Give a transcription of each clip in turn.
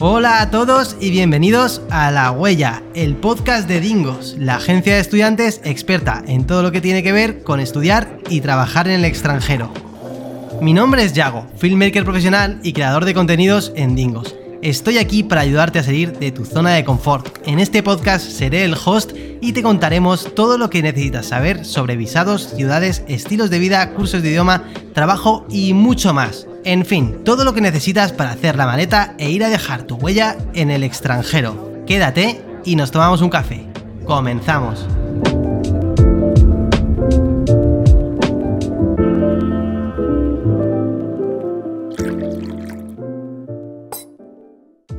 Hola a todos y bienvenidos a La Huella, el podcast de Dingos, la agencia de estudiantes experta en todo lo que tiene que ver con estudiar y trabajar en el extranjero. Mi nombre es Yago, filmmaker profesional y creador de contenidos en Dingos. Estoy aquí para ayudarte a salir de tu zona de confort. En este podcast seré el host y te contaremos todo lo que necesitas saber sobre visados, ciudades, estilos de vida, cursos de idioma, trabajo y mucho más. En fin, todo lo que necesitas para hacer la maleta e ir a dejar tu huella en el extranjero. Quédate y nos tomamos un café. Comenzamos.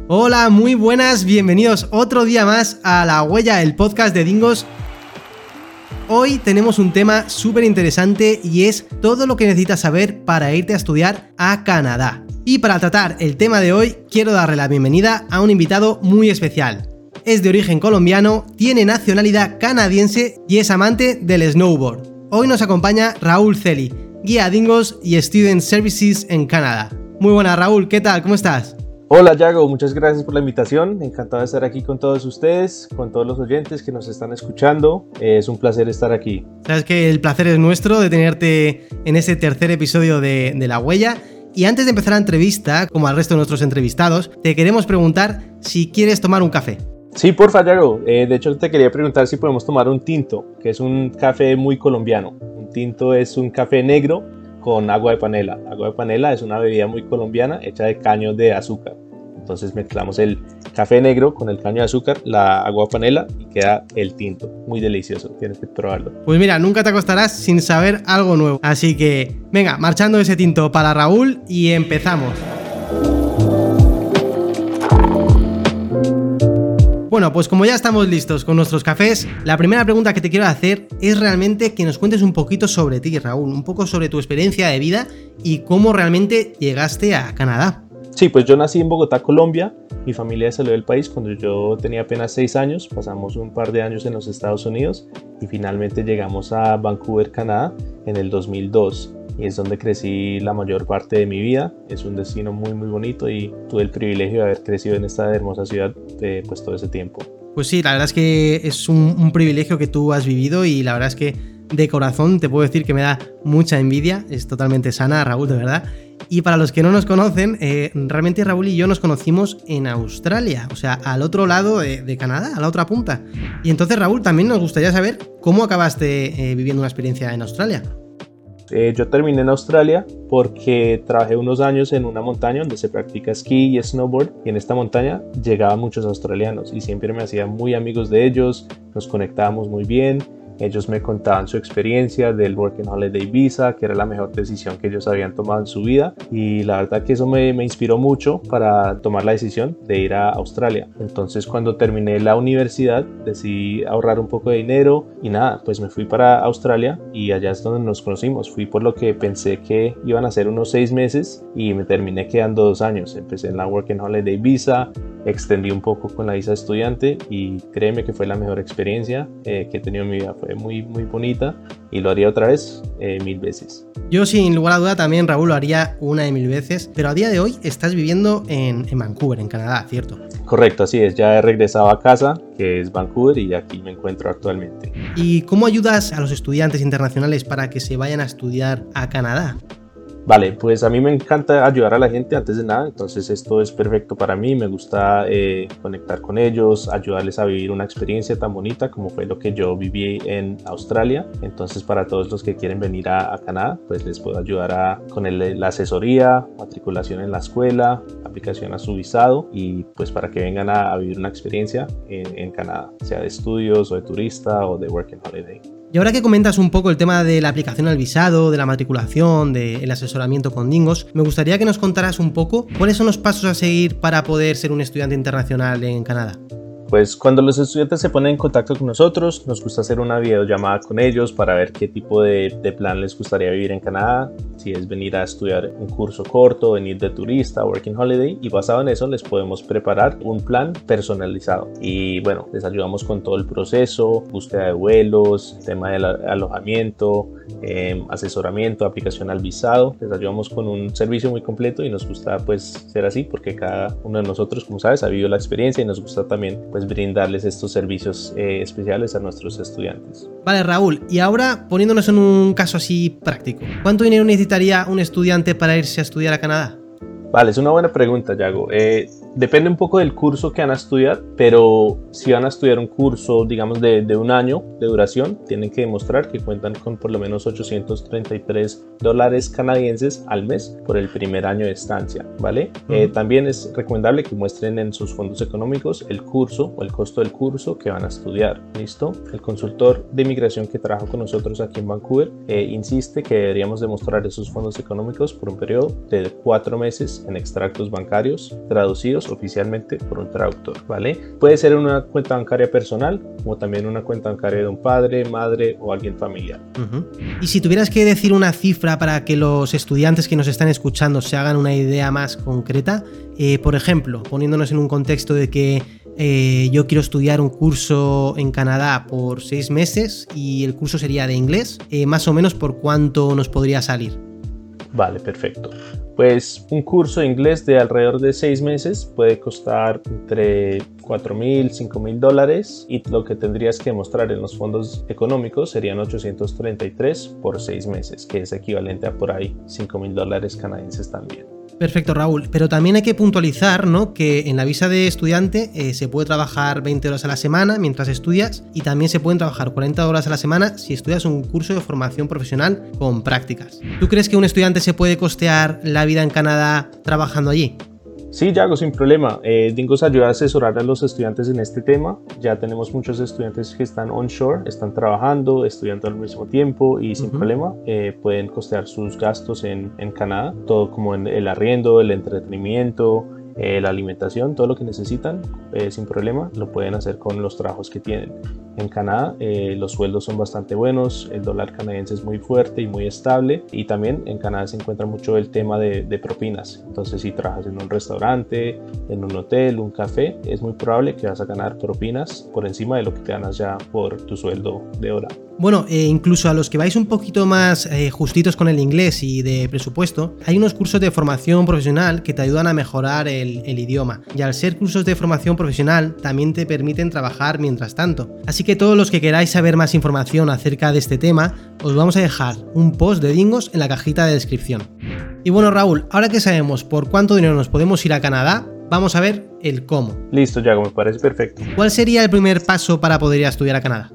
Hola, muy buenas, bienvenidos otro día más a La Huella, el podcast de Dingos Hoy tenemos un tema súper interesante y es todo lo que necesitas saber para irte a estudiar a Canadá. Y para tratar el tema de hoy, quiero darle la bienvenida a un invitado muy especial. Es de origen colombiano, tiene nacionalidad canadiense y es amante del snowboard. Hoy nos acompaña Raúl Celi, guía Dingos y Student Services en Canadá. Muy buenas Raúl, ¿qué tal? ¿Cómo estás? Hola Yago, muchas gracias por la invitación. Encantado de estar aquí con todos ustedes, con todos los oyentes que nos están escuchando. Es un placer estar aquí. Sabes que el placer es nuestro de tenerte en este tercer episodio de, La Huella. Y antes de empezar la entrevista, como al resto de nuestros entrevistados, te queremos preguntar si quieres tomar un café. Sí, porfa, Yago. Eh, de hecho, te quería preguntar si podemos tomar un tinto, que es un café muy colombiano. Un tinto es un café negro con agua de panela. Agua de panela es una bebida muy colombiana hecha de caños de azúcar. Entonces mezclamos el café negro con el caño de azúcar, la agua panela y queda el tinto. Muy delicioso, tienes que probarlo. Pues mira, nunca te acostarás sin saber algo nuevo. Así que, venga, marchando ese tinto para Raúl y empezamos. Bueno, pues como ya estamos listos con nuestros cafés, la primera pregunta que te quiero hacer es realmente que nos cuentes un poquito sobre ti, Raúl, un poco sobre tu experiencia de vida y cómo realmente llegaste a Canadá. Sí, pues yo nací en Bogotá, Colombia. Mi familia salió del país cuando yo tenía apenas seis años. Pasamos un par de años en los Estados Unidos y finalmente llegamos a Vancouver, Canadá en el 2002 y es donde crecí la mayor parte de mi vida. Es un destino muy muy bonito y tuve el privilegio de haber crecido en esta hermosa ciudad de, pues todo ese tiempo. Pues sí, la verdad es que es un, un privilegio que tú has vivido y la verdad es que de corazón te puedo decir que me da mucha envidia, es totalmente sana Raúl, de verdad. Y para los que no nos conocen, eh, realmente Raúl y yo nos conocimos en Australia, o sea, al otro lado de, Canadá, a la otra punta. Y entonces Raúl, también nos gustaría saber cómo acabaste eh, viviendo una experiencia en Australia. Eh, yo terminé en Australia porque trabajé unos años en una montaña donde se practica esquí y snowboard y en esta montaña llegaban muchos australianos y siempre me hacía muy amigos de ellos, nos conectábamos muy bien ellos me contaban su experiencia del Working Holiday Visa, que era la mejor decisión que ellos habían tomado en su vida. Y la verdad que eso me, inspiró mucho para tomar la decisión de ir a Australia. Entonces cuando terminé la universidad decidí ahorrar un poco de dinero y nada, pues me fui para Australia y allá es donde nos conocimos. Fui por lo que pensé que iban a ser unos seis meses y me terminé quedando dos años. Empecé en la Working Holiday Visa, extendí un poco con la visa estudiante y créeme que fue la mejor experiencia eh, que he tenido en mi vida. Fue muy, muy bonita y lo haría otra vez eh, mil veces. Yo sin lugar a duda también, Raúl, lo haría una de mil veces, pero a día de hoy estás viviendo en, en Vancouver, en Canadá, ¿cierto? Correcto, así es. Ya he regresado a casa, que es Vancouver, y aquí me encuentro actualmente. ¿Y cómo ayudas a los estudiantes internacionales para que se vayan a estudiar a Canadá? Vale, pues a mí me encanta ayudar a la gente antes de nada, entonces esto es perfecto para mí, me gusta eh, conectar con ellos, ayudarles a vivir una experiencia tan bonita como fue lo que yo viví en Australia, entonces para todos los que quieren venir a, Canadá, pues les puedo ayudar con la asesoría, matriculación en la escuela, aplicación a su visado y pues para que vengan a, vivir una experiencia en, en Canadá, sea de estudios o de turista o de working holiday. Y ahora que comentas un poco el tema de la aplicación al visado, de la matriculación, del asesoramiento con Dingos, me gustaría que nos contaras un poco cuáles son los pasos a seguir para poder ser un estudiante internacional en Canadá. Pues cuando los estudiantes se ponen en contacto con nosotros, nos gusta hacer una videollamada con ellos para ver qué tipo de, plan les gustaría vivir en Canadá, si es venir a estudiar un curso corto, venir de turista, working holiday y basado en eso les podemos preparar un plan personalizado. Y bueno, les ayudamos con todo el proceso, búsqueda de vuelos, tema del alojamiento, eh, asesoramiento, aplicación al visado, les ayudamos con un servicio muy completo y nos gusta pues ser así porque cada uno de nosotros, como sabes, ha vivido la experiencia y nos gusta también pues brindarles estos servicios eh, especiales a nuestros estudiantes. Vale, Raúl, y ahora poniéndonos en un caso así práctico, ¿cuánto dinero necesitaría un estudiante para irse a estudiar a Canadá? Vale, es una buena pregunta, Yago. Eh, depende un poco del curso que van a estudiar, pero si van a estudiar un curso, digamos, de, de, un año de duración, tienen que demostrar que cuentan con por lo menos 833 dólares canadienses al mes por el primer año de estancia, ¿vale? Eh, también es recomendable que muestren en sus fondos económicos el curso o el costo del curso que van a estudiar, ¿listo? El consultor de inmigración que trabaja con nosotros aquí en Vancouver eh, insiste que deberíamos demostrar esos fondos económicos por un periodo de cuatro meses en extractos bancarios traducidos oficialmente por un traductor, ¿vale? Puede ser una cuenta bancaria personal como también una cuenta bancaria de un padre, madre o alguien familiar. Y si tuvieras que decir una cifra para que los estudiantes que nos están escuchando se hagan una idea más concreta, eh, por ejemplo, poniéndonos en un contexto de que eh, yo quiero estudiar un curso en Canadá por seis meses y el curso sería de inglés, eh, más o menos por cuánto nos podría salir. Vale, perfecto. Pues un curso de inglés de alrededor de seis meses puede costar entre 4 mil, 5 mil dólares y lo que tendrías que mostrar en los fondos económicos serían 833 por seis meses, que es equivalente a por ahí 5 mil dólares canadienses también. Perfecto, Raúl. Pero también hay que puntualizar ¿no? que en la visa de estudiante eh, se puede trabajar 20 horas a la semana mientras estudias y también se pueden trabajar 40 horas a la semana si estudias un curso de formación profesional con prácticas. ¿Tú crees que un estudiante se puede costear la vida en Canadá trabajando allí? Sí, Yago, sin problema. Eh, Dingos ayuda a asesorar a los estudiantes en este tema. Ya tenemos muchos estudiantes que están onshore, están trabajando, estudiando al mismo tiempo y sin problema eh, pueden costear sus gastos en, en Canadá, todo como en el arriendo, el entretenimiento, eh, la alimentación, todo lo que necesitan, eh, sin problema, lo pueden hacer con los trabajos que tienen. En Canadá eh, los sueldos son bastante buenos, el dólar canadiense es muy fuerte y muy estable y también en Canadá se encuentra mucho el tema de, propinas. Entonces si trabajas en un restaurante, en un hotel, un café, es muy probable que vas a ganar propinas por encima de lo que ganas ya por tu sueldo de hora. Bueno, eh, incluso a los que vais un poquito más eh, justitos con el inglés y de presupuesto, hay unos cursos de formación profesional que te ayudan a mejorar el, el, idioma. Y al ser cursos de formación profesional, también te permiten trabajar mientras tanto. Así que todos los que queráis saber más información acerca de este tema, os vamos a dejar un post de Dingos en la cajita de descripción. Y bueno, Raúl, ahora que sabemos por cuánto dinero nos podemos ir a Canadá, vamos a ver el cómo. Listo, Yago, me parece perfecto. ¿Cuál sería el primer paso para poder ir a estudiar a Canadá?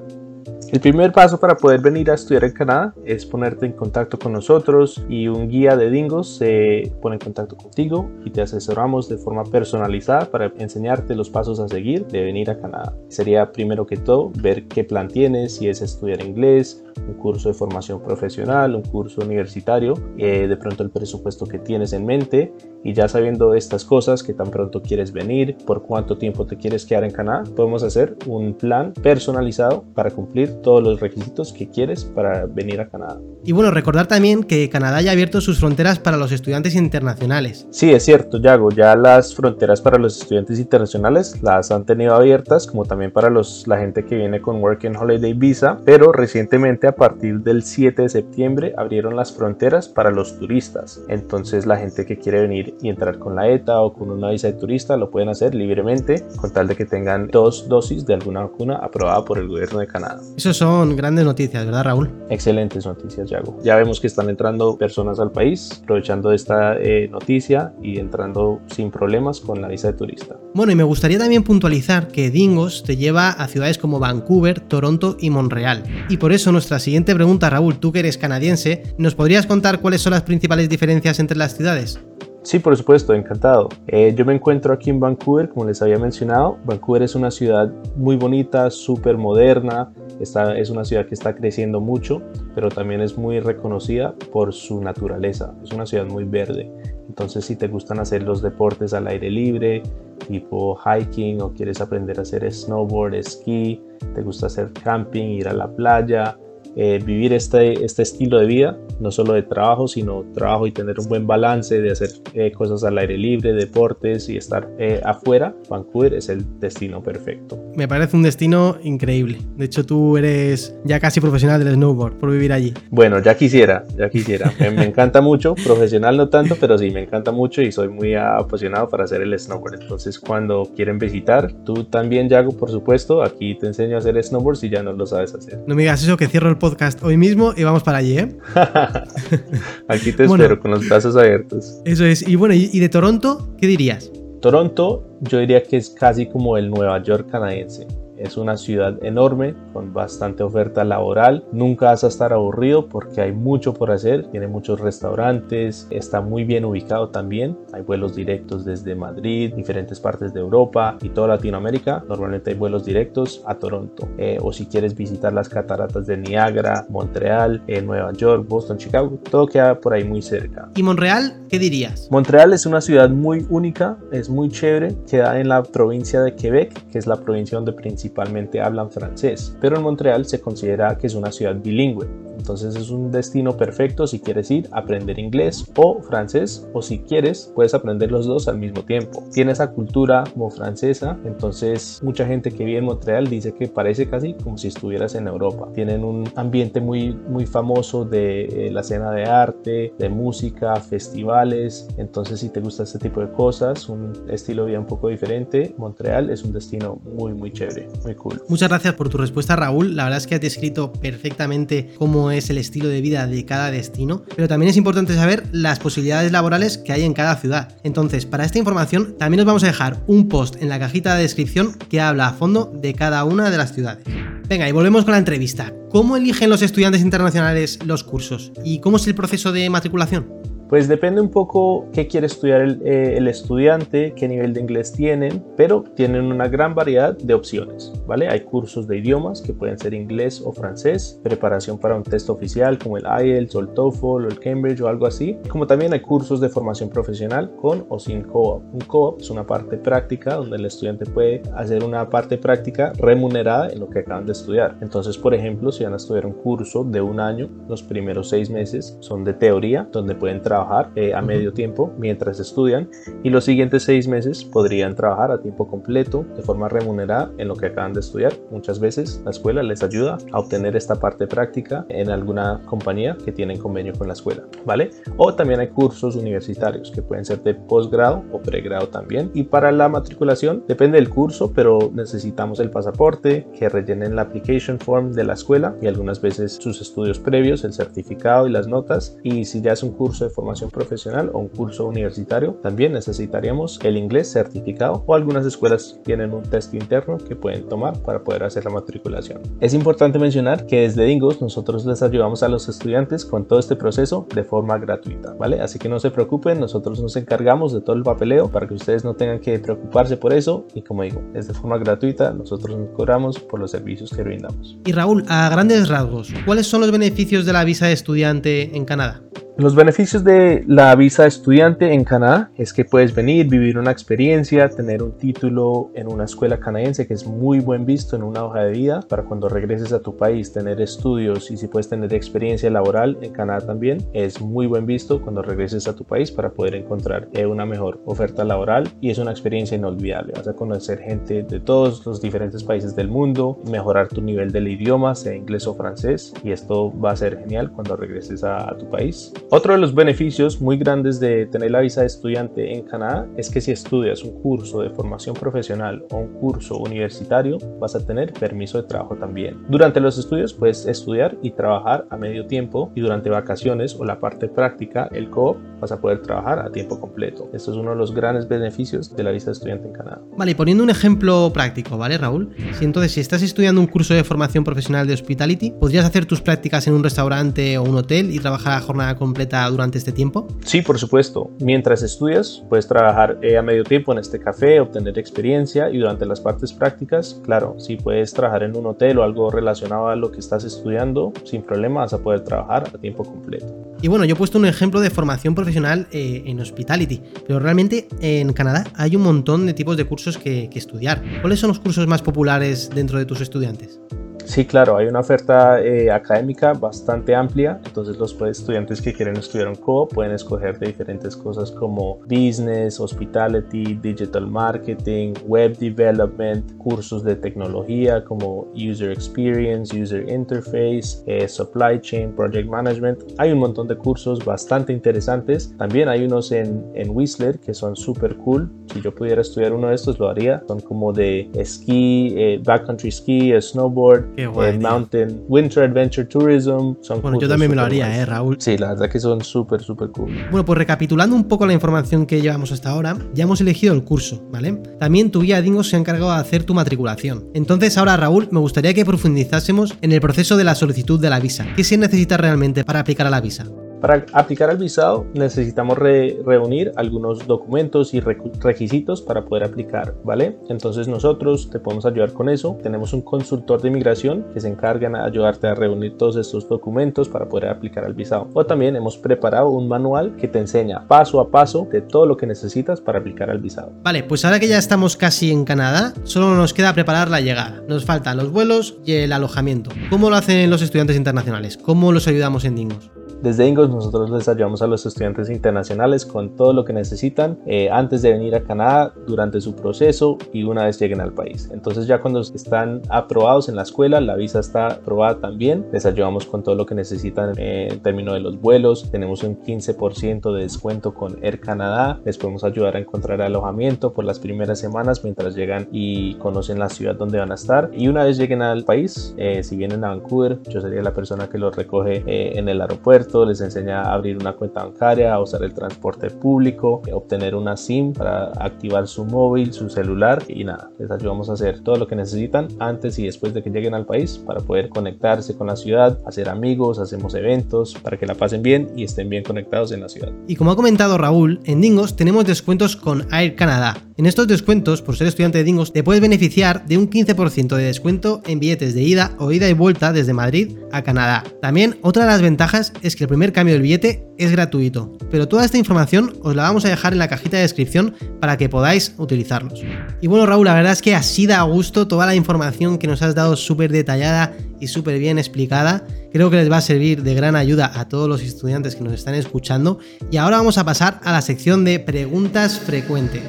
El primer paso para poder venir a estudiar en Canadá es ponerte en contacto con nosotros y un guía de dingos se pone en contacto contigo y te asesoramos de forma personalizada para enseñarte los pasos a seguir de venir a Canadá. Sería primero que todo ver qué plan tienes, si es estudiar inglés, un curso de formación profesional, un curso universitario, eh, de pronto el presupuesto que tienes en mente y ya sabiendo estas cosas, que tan pronto quieres venir, por cuánto tiempo te quieres quedar en Canadá, podemos hacer un plan personalizado para cumplir todos los requisitos que quieres para venir a Canadá. Y bueno, recordar también que Canadá ya ha abierto sus fronteras para los estudiantes internacionales. Sí, es cierto, Yago, ya las fronteras para los estudiantes internacionales las han tenido abiertas, como también para los, la gente que viene con Working Holiday Visa, pero recientemente a partir del 7 de septiembre abrieron las fronteras para los turistas. Entonces la gente que quiere venir y entrar con la ETA o con una visa de turista lo pueden hacer libremente con tal de que tengan dos dosis de alguna vacuna aprobada por el gobierno de Canadá. Eso son grandes noticias, ¿verdad Raúl? Excelentes noticias, Yago. Ya vemos que están entrando personas al país aprovechando esta eh, noticia y entrando sin problemas con la visa de turista. Bueno, y me gustaría también puntualizar que Dingos te lleva a ciudades como Vancouver, Toronto y Montreal. Y por eso nuestra siguiente pregunta, Raúl, tú que eres canadiense, ¿nos podrías contar cuáles son las principales diferencias entre las ciudades? Sí, por supuesto, encantado. Eh, yo me encuentro aquí en Vancouver, como les había mencionado. Vancouver es una ciudad muy bonita, súper moderna. Esta es una ciudad que está creciendo mucho, pero también es muy reconocida por su naturaleza. Es una ciudad muy verde. Entonces, si te gustan hacer los deportes al aire libre, tipo hiking o quieres aprender a hacer snowboard, esquí, te gusta hacer camping, ir a la playa, eh, vivir este, este estilo de vida, no solo de trabajo, sino trabajo y tener un buen balance de hacer eh, cosas al aire libre, deportes y estar eh, afuera, Vancouver es el destino perfecto. Me parece un destino increíble. De hecho, tú eres ya casi profesional del snowboard por vivir allí. Bueno, ya quisiera, ya quisiera. me, me encanta mucho, profesional no tanto, pero sí, me encanta mucho y soy muy apasionado para hacer el snowboard. Entonces, cuando quieren visitar, tú también, Yago, por supuesto, aquí te enseño a hacer snowboard si ya no lo sabes hacer. No me digas eso, que cierro el podcast hoy mismo y vamos para allí, ¿eh? Aquí te espero con los brazos abiertos. Eso es. Y bueno, ¿y de Toronto qué dirías? Toronto yo diría que es casi como el Nueva York canadiense. Es una ciudad enorme con bastante oferta laboral. Nunca vas a estar aburrido porque hay mucho por hacer. Tiene muchos restaurantes. Está muy bien ubicado también. Hay vuelos directos desde Madrid, diferentes partes de Europa y toda Latinoamérica. Normalmente hay vuelos directos a Toronto. Eh, o si quieres visitar las cataratas de Niágara, Montreal, eh, Nueva York, Boston, Chicago, todo queda por ahí muy cerca. ¿Y Montreal qué dirías? Montreal es una ciudad muy única, es muy chévere. Queda en la provincia de Quebec, que es la provincia donde principalmente principalmente hablan francés, pero en Montreal se considera que es una ciudad bilingüe. Entonces es un destino perfecto si quieres ir a aprender inglés o francés o si quieres puedes aprender los dos al mismo tiempo. Tiene esa cultura como francesa, entonces mucha gente que vive en Montreal dice que parece casi como si estuvieras en Europa. Tienen un ambiente muy muy famoso de eh, la escena de arte, de música, festivales. Entonces si te gusta este tipo de cosas, un estilo de vida un poco diferente, Montreal es un destino muy muy chévere, muy cool. Muchas gracias por tu respuesta Raúl. La verdad es que has descrito perfectamente cómo es el estilo de vida de cada destino, pero también es importante saber las posibilidades laborales que hay en cada ciudad. Entonces, para esta información también os vamos a dejar un post en la cajita de descripción que habla a fondo de cada una de las ciudades. Venga, y volvemos con la entrevista. ¿Cómo eligen los estudiantes internacionales los cursos? ¿Y cómo es el proceso de matriculación? Pues depende un poco qué quiere estudiar eh, el, estudiante, qué nivel de inglés tienen, pero tienen una gran variedad de opciones, ¿vale? Hay cursos de idiomas que pueden ser inglés o francés, preparación para un test oficial como el IELTS o el TOEFL o el Cambridge o algo así, como también hay cursos de formación profesional con o sin co-op. Un co-op es una parte práctica donde el estudiante puede hacer una parte práctica remunerada en lo que acaban de estudiar. Entonces, por ejemplo, si van a estudiar un curso de un año, los primeros seis meses son de teoría, donde pueden trabajar trabajar eh, a medio tiempo mientras estudian y los siguientes seis meses podrían trabajar a tiempo completo de forma remunerada en lo que acaban de estudiar. Muchas veces la escuela les ayuda a obtener esta parte práctica en alguna compañía que tienen convenio con la escuela, ¿vale? O también hay cursos universitarios que pueden ser de posgrado o pregrado también. Y para la matriculación depende del curso, pero necesitamos el pasaporte, que rellenen la application form de la escuela y algunas veces sus estudios previos, el certificado y las notas. Y si ya es un curso de formación formación profesional o un curso universitario, también necesitaríamos el inglés certificado o algunas escuelas tienen un test interno que pueden tomar para poder hacer la matriculación. Es importante mencionar que desde Dingos nosotros les ayudamos a los estudiantes con todo este proceso de forma gratuita, ¿vale? Así que no se preocupen, nosotros nos encargamos de todo el papeleo para que ustedes no tengan que preocuparse por eso y como digo, es de forma gratuita, nosotros nos cobramos por los servicios que brindamos. Y Raúl, a grandes rasgos, ¿cuáles son los beneficios de la visa de estudiante en Canadá? Los beneficios de la visa estudiante en Canadá es que puedes venir, vivir una experiencia, tener un título en una escuela canadiense que es muy buen visto en una hoja de vida para cuando regreses a tu país, tener estudios y si puedes tener experiencia laboral en Canadá también es muy buen visto cuando regreses a tu país para poder encontrar eh, una mejor oferta laboral y es una experiencia inolvidable. Vas a conocer gente de todos los diferentes países del mundo, mejorar tu nivel del idioma, sea inglés o francés y esto va a ser genial cuando regreses a, a tu país. Otro de los beneficios muy grandes de tener la visa de estudiante en Canadá es que si estudias un curso de formación profesional o un curso universitario, vas a tener permiso de trabajo también. Durante los estudios puedes estudiar y trabajar a medio tiempo y durante vacaciones o la parte práctica, el co vas a poder trabajar a tiempo completo. Esto es uno de los grandes beneficios de la visa de estudiante en Canadá. Vale, y poniendo un ejemplo práctico, ¿vale, Raúl? Si entonces, si estás estudiando un curso de formación profesional de hospitality, podrías hacer tus prácticas en un restaurante o un hotel y trabajar a jornada completa completa durante este tiempo? Sí, por supuesto. Mientras estudias, puedes trabajar eh, a medio tiempo en este café, obtener experiencia y durante las partes prácticas, claro, si puedes trabajar en un hotel o algo relacionado a lo que estás estudiando, sin problema vas a poder trabajar a tiempo completo. Y bueno, yo he puesto un ejemplo de formación profesional eh, en hospitality, pero realmente en Canadá hay un montón de tipos de cursos que, que estudiar. ¿Cuáles son los cursos más populares dentro de tus estudiantes? Sí, claro, hay una oferta eh, académica bastante amplia, entonces los estudiantes que quieren estudiar un co pueden escoger de diferentes cosas como business, hospitality, digital marketing, web development, cursos de tecnología como user experience, user interface, eh, supply chain, project management. Hay un montón de cursos bastante interesantes. También hay unos en, en Whistler que son súper cool. Si yo pudiera estudiar uno de estos lo haría. Son como de esquí, eh, backcountry ski, snowboard, Qué guay, el Mountain Winter Adventure Tourism. Son Bueno, yo también me lo haría, guays. ¿eh, Raúl? Sí, la verdad que son súper, súper cool. Bueno, pues recapitulando un poco la información que llevamos hasta ahora, ya hemos elegido el curso, ¿vale? También tu guía Dingo se ha encargado de hacer tu matriculación. Entonces ahora, Raúl, me gustaría que profundizásemos en el proceso de la solicitud de la visa. ¿Qué se necesita realmente para aplicar a la visa? Para aplicar al visado necesitamos re- reunir algunos documentos y requisitos para poder aplicar, ¿vale? Entonces nosotros te podemos ayudar con eso. Tenemos un consultor de inmigración que se encarga en ayudarte a reunir todos estos documentos para poder aplicar al visado. O también hemos preparado un manual que te enseña paso a paso de todo lo que necesitas para aplicar al visado. Vale, pues ahora que ya estamos casi en Canadá, solo nos queda preparar la llegada. Nos faltan los vuelos y el alojamiento. ¿Cómo lo hacen los estudiantes internacionales? ¿Cómo los ayudamos en Dingos? Desde Ingos nosotros les ayudamos a los estudiantes internacionales con todo lo que necesitan eh, antes de venir a Canadá, durante su proceso y una vez lleguen al país. Entonces ya cuando están aprobados en la escuela, la visa está aprobada también, les ayudamos con todo lo que necesitan eh, en términos de los vuelos. Tenemos un 15% de descuento con Air Canadá. Les podemos ayudar a encontrar alojamiento por las primeras semanas mientras llegan y conocen la ciudad donde van a estar. Y una vez lleguen al país, eh, si vienen a Vancouver, yo sería la persona que los recoge eh, en el aeropuerto, les enseña a abrir una cuenta bancaria, a usar el transporte público, eh, obtener una SIM para activar su móvil, su celular y nada, les ayudamos a hacer todo lo que necesitan antes y después de que lleguen al país para poder conectarse con la ciudad, hacer amigos, hacemos eventos para que la pasen bien y estén bien conectados en la ciudad. Y como ha comentado Raúl, en Dingos tenemos descuentos con Air Canada. En estos descuentos, por ser estudiante de Dingos, te puedes beneficiar de un 15% de descuento en billetes de ida o ida y vuelta desde Madrid a Canadá. También, otra de las ventajas es que el primer cambio del billete es gratuito, pero toda esta información os la vamos a dejar en la cajita de descripción para que podáis utilizarlos. Y bueno, Raúl, la verdad es que así da gusto toda la información que nos has dado súper detallada y súper bien explicada. Creo que les va a servir de gran ayuda a todos los estudiantes que nos están escuchando. Y ahora vamos a pasar a la sección de preguntas frecuentes.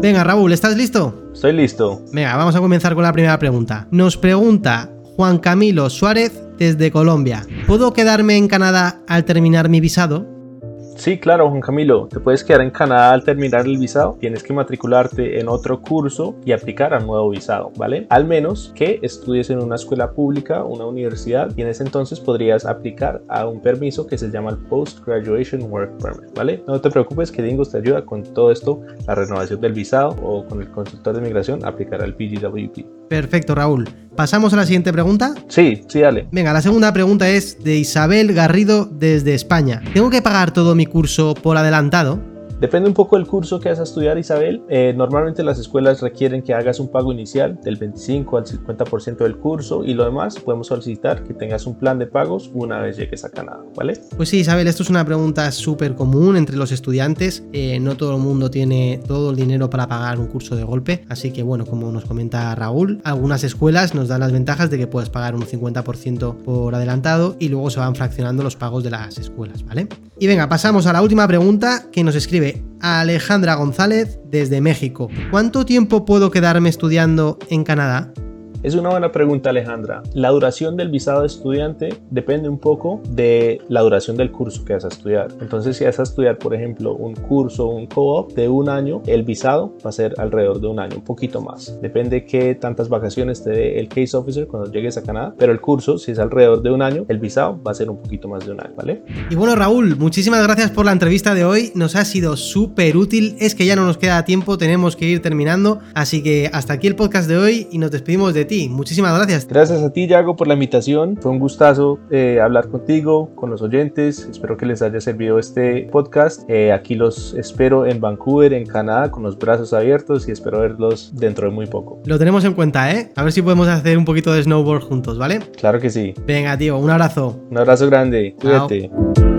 Venga, Raúl, ¿estás listo? Estoy listo. Venga, vamos a comenzar con la primera pregunta. Nos pregunta Juan Camilo Suárez desde Colombia. ¿Puedo quedarme en Canadá al terminar mi visado? Sí, claro, Juan Camilo, te puedes quedar en Canadá al terminar el visado, tienes que matricularte en otro curso y aplicar al nuevo visado, ¿vale? Al menos que estudies en una escuela pública, una universidad, y en ese entonces podrías aplicar a un permiso que se llama el Post Graduation Work Permit, ¿vale? No te preocupes que Dingos te ayuda con todo esto, la renovación del visado o con el consultor de migración, aplicar al PGWP. Perfecto, Raúl. ¿Pasamos a la siguiente pregunta? Sí, sí, dale. Venga, la segunda pregunta es de Isabel Garrido desde España. ¿Tengo que pagar todo mi curso por adelantado? Depende un poco del curso que vas a estudiar, Isabel. Eh, normalmente las escuelas requieren que hagas un pago inicial del 25 al 50% del curso y lo demás podemos solicitar que tengas un plan de pagos una vez llegues a Canadá, ¿vale? Pues sí, Isabel, esto es una pregunta súper común entre los estudiantes. Eh, no todo el mundo tiene todo el dinero para pagar un curso de golpe. Así que bueno, como nos comenta Raúl, algunas escuelas nos dan las ventajas de que puedes pagar un 50% por adelantado y luego se van fraccionando los pagos de las escuelas, ¿vale? Y venga, pasamos a la última pregunta que nos escribe Alejandra González desde México. ¿Cuánto tiempo puedo quedarme estudiando en Canadá? Es una buena pregunta, Alejandra. La duración del visado de estudiante depende un poco de la duración del curso que vas a estudiar. Entonces, si vas a estudiar, por ejemplo, un curso, un co-op de un año, el visado va a ser alrededor de un año, un poquito más. Depende qué tantas vacaciones te dé el case officer cuando llegues a Canadá, pero el curso, si es alrededor de un año, el visado va a ser un poquito más de un año, ¿vale? Y bueno, Raúl, muchísimas gracias por la entrevista de hoy. Nos ha sido súper útil. Es que ya no nos queda tiempo, tenemos que ir terminando. Así que hasta aquí el podcast de hoy y nos despedimos de ti. Muchísimas gracias. Gracias a ti, Yago, por la invitación. Fue un gustazo eh, hablar contigo, con los oyentes. Espero que les haya servido este podcast. Eh, aquí los espero en Vancouver, en Canadá, con los brazos abiertos y espero verlos dentro de muy poco. Lo tenemos en cuenta, ¿eh? A ver si podemos hacer un poquito de snowboard juntos, ¿vale? Claro que sí. Venga, tío, un abrazo. Un abrazo grande. Cuídate.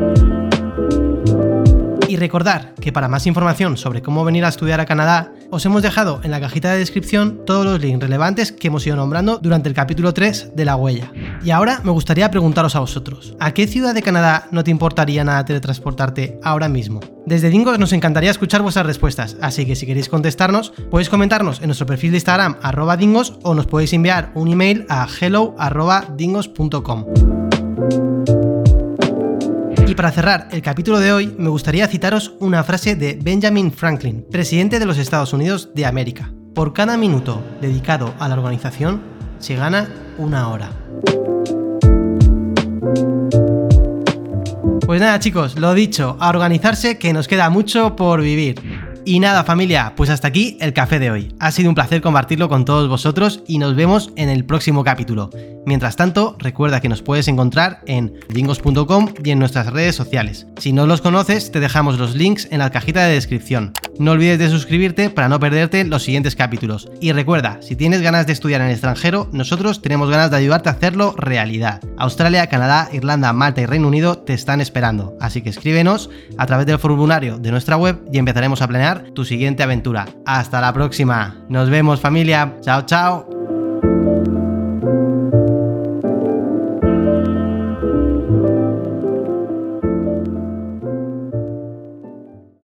Recordar que para más información sobre cómo venir a estudiar a Canadá, os hemos dejado en la cajita de descripción todos los links relevantes que hemos ido nombrando durante el capítulo 3 de La Huella. Y ahora me gustaría preguntaros a vosotros, ¿a qué ciudad de Canadá no te importaría nada teletransportarte ahora mismo? Desde Dingos nos encantaría escuchar vuestras respuestas, así que si queréis contestarnos, podéis comentarnos en nuestro perfil de Instagram dingos o nos podéis enviar un email a hello. Y para cerrar el capítulo de hoy, me gustaría citaros una frase de Benjamin Franklin, presidente de los Estados Unidos de América. Por cada minuto dedicado a la organización, se gana una hora. Pues nada chicos, lo dicho, a organizarse que nos queda mucho por vivir. Y nada familia, pues hasta aquí el café de hoy. Ha sido un placer compartirlo con todos vosotros y nos vemos en el próximo capítulo. Mientras tanto, recuerda que nos puedes encontrar en dingos.com y en nuestras redes sociales. Si no los conoces, te dejamos los links en la cajita de descripción. No olvides de suscribirte para no perderte los siguientes capítulos. Y recuerda, si tienes ganas de estudiar en el extranjero, nosotros tenemos ganas de ayudarte a hacerlo realidad. Australia, Canadá, Irlanda, Malta y Reino Unido te están esperando. Así que escríbenos a través del formulario de nuestra web y empezaremos a planear tu siguiente aventura. Hasta la próxima. Nos vemos familia. Chao, chao.